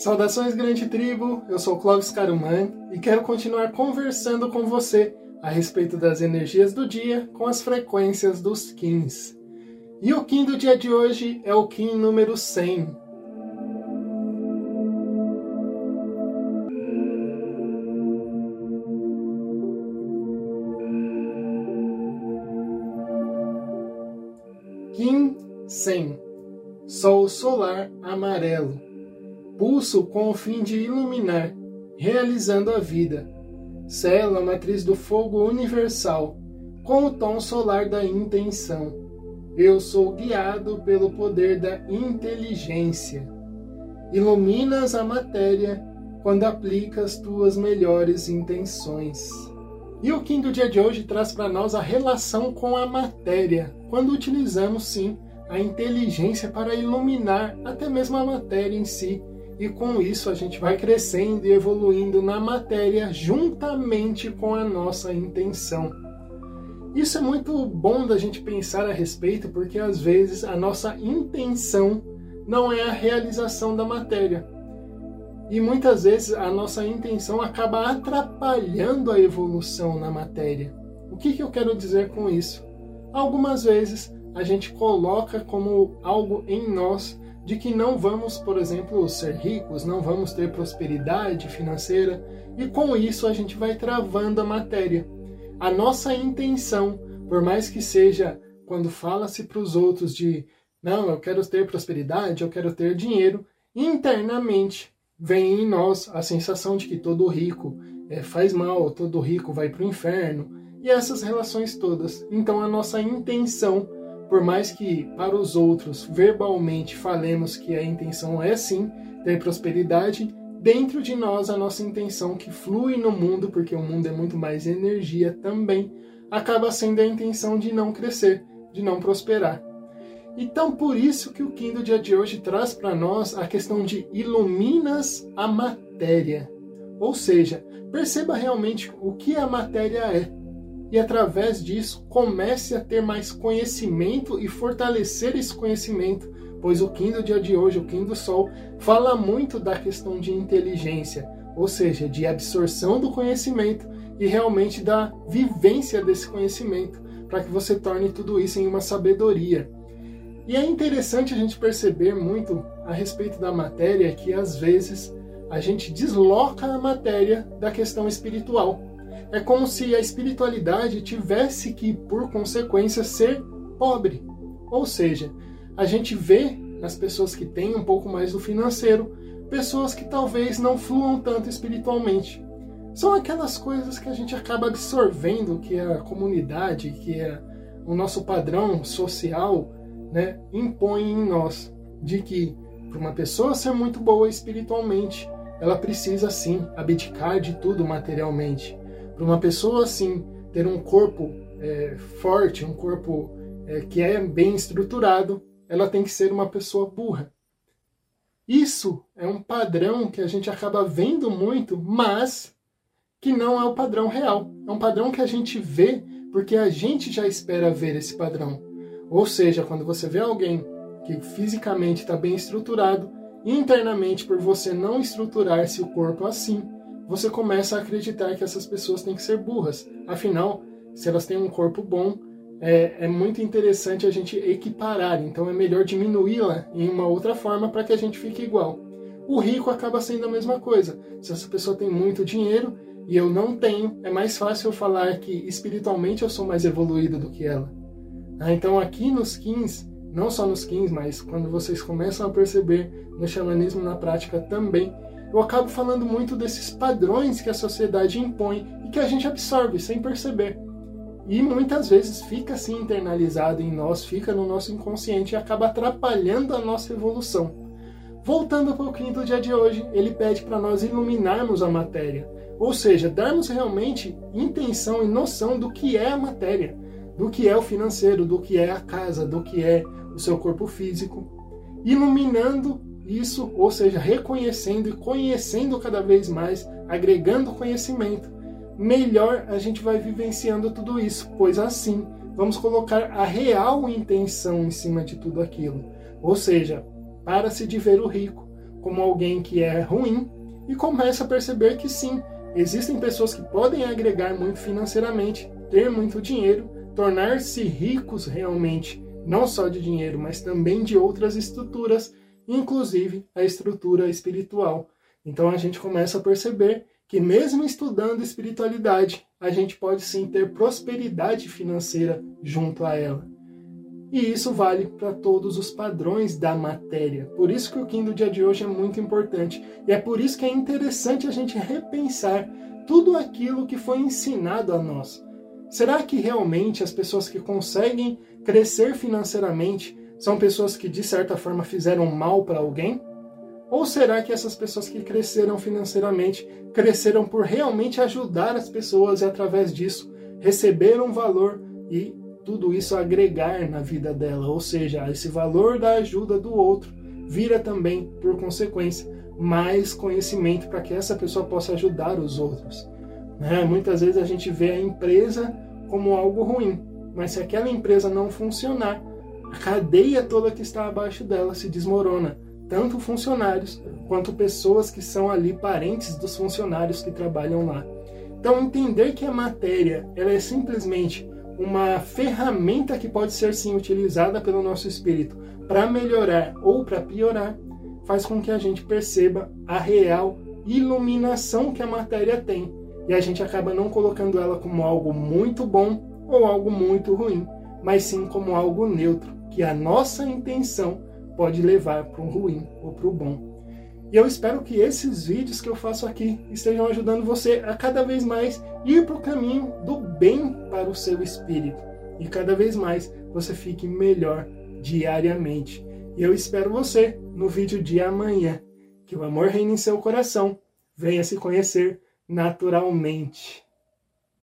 Saudações, grande tribo! Eu sou Clóvis Caruman e quero continuar conversando com você a respeito das energias do dia com as frequências dos Kins. E o Kim do dia de hoje é o Kim número 100. Kim 100 Sol solar amarelo pulso com o fim de iluminar, realizando a vida. Célula matriz do fogo universal, com o tom solar da intenção. Eu sou guiado pelo poder da inteligência. Iluminas a matéria quando aplicas tuas melhores intenções. E o do dia de hoje traz para nós a relação com a matéria, quando utilizamos sim a inteligência para iluminar até mesmo a matéria em si e com isso a gente vai crescendo e evoluindo na matéria juntamente com a nossa intenção. Isso é muito bom da gente pensar a respeito, porque às vezes a nossa intenção não é a realização da matéria. E muitas vezes a nossa intenção acaba atrapalhando a evolução na matéria. O que, que eu quero dizer com isso? Algumas vezes a gente coloca como algo em nós de que não vamos, por exemplo, ser ricos, não vamos ter prosperidade financeira, e com isso a gente vai travando a matéria. A nossa intenção, por mais que seja quando fala-se para os outros de não, eu quero ter prosperidade, eu quero ter dinheiro, internamente vem em nós a sensação de que todo rico é, faz mal, todo rico vai para o inferno, e essas relações todas. Então a nossa intenção por mais que para os outros verbalmente falemos que a intenção é sim ter prosperidade, dentro de nós a nossa intenção que flui no mundo, porque o mundo é muito mais energia também, acaba sendo a intenção de não crescer, de não prosperar. Então, por isso que o Kim do dia de hoje traz para nós a questão de iluminas a matéria. Ou seja, perceba realmente o que a matéria é e através disso comece a ter mais conhecimento e fortalecer esse conhecimento, pois o Kim do dia de hoje, o Kim do Sol, fala muito da questão de inteligência, ou seja, de absorção do conhecimento e realmente da vivência desse conhecimento, para que você torne tudo isso em uma sabedoria. E é interessante a gente perceber muito a respeito da matéria que às vezes a gente desloca a matéria da questão espiritual. É como se a espiritualidade tivesse que, por consequência, ser pobre. Ou seja, a gente vê nas pessoas que têm um pouco mais do financeiro, pessoas que talvez não fluam tanto espiritualmente. São aquelas coisas que a gente acaba absorvendo, que a comunidade, que é o nosso padrão social, né, impõe em nós, de que para uma pessoa ser muito boa espiritualmente, ela precisa sim abdicar de tudo materialmente. Para uma pessoa assim ter um corpo é, forte, um corpo é, que é bem estruturado, ela tem que ser uma pessoa burra. Isso é um padrão que a gente acaba vendo muito, mas que não é o padrão real. É um padrão que a gente vê porque a gente já espera ver esse padrão. Ou seja, quando você vê alguém que fisicamente está bem estruturado, internamente, por você não estruturar-se o corpo assim, você começa a acreditar que essas pessoas têm que ser burras. Afinal, se elas têm um corpo bom, é, é muito interessante a gente equiparar. Então é melhor diminuí-la em uma outra forma para que a gente fique igual. O rico acaba sendo a mesma coisa. Se essa pessoa tem muito dinheiro e eu não tenho, é mais fácil eu falar que espiritualmente eu sou mais evoluído do que ela. Ah, então aqui nos 15, não só nos 15, mas quando vocês começam a perceber no xamanismo na prática também, eu acabo falando muito desses padrões que a sociedade impõe e que a gente absorve sem perceber. E muitas vezes fica assim internalizado em nós, fica no nosso inconsciente e acaba atrapalhando a nossa evolução. Voltando um pouquinho do dia de hoje, ele pede para nós iluminarmos a matéria, ou seja, darmos realmente intenção e noção do que é a matéria, do que é o financeiro, do que é a casa, do que é o seu corpo físico, iluminando isso, ou seja, reconhecendo e conhecendo cada vez mais, agregando conhecimento, melhor a gente vai vivenciando tudo isso, pois assim vamos colocar a real intenção em cima de tudo aquilo. Ou seja, para-se de ver o rico, como alguém que é ruim e começa a perceber que sim, existem pessoas que podem agregar muito financeiramente, ter muito dinheiro, tornar-se ricos realmente, não só de dinheiro, mas também de outras estruturas, inclusive a estrutura espiritual. Então a gente começa a perceber que mesmo estudando espiritualidade, a gente pode sim ter prosperidade financeira junto a ela. E isso vale para todos os padrões da matéria. Por isso que o Kim do dia de hoje é muito importante. E é por isso que é interessante a gente repensar tudo aquilo que foi ensinado a nós. Será que realmente as pessoas que conseguem crescer financeiramente são pessoas que de certa forma fizeram mal para alguém? Ou será que essas pessoas que cresceram financeiramente cresceram por realmente ajudar as pessoas e através disso receberam valor e tudo isso agregar na vida dela, ou seja, esse valor da ajuda do outro vira também, por consequência, mais conhecimento para que essa pessoa possa ajudar os outros. Né? Muitas vezes a gente vê a empresa como algo ruim, mas se aquela empresa não funcionar, a cadeia toda que está abaixo dela se desmorona, tanto funcionários quanto pessoas que são ali parentes dos funcionários que trabalham lá. Então entender que a matéria ela é simplesmente uma ferramenta que pode ser sim utilizada pelo nosso espírito para melhorar ou para piorar, faz com que a gente perceba a real iluminação que a matéria tem. E a gente acaba não colocando ela como algo muito bom ou algo muito ruim, mas sim como algo neutro, que a nossa intenção pode levar para o ruim ou para o bom. E eu espero que esses vídeos que eu faço aqui estejam ajudando você a cada vez mais ir para o caminho do bem para o seu espírito. E cada vez mais você fique melhor diariamente. E eu espero você no vídeo de amanhã. Que o amor reine em seu coração. Venha se conhecer naturalmente.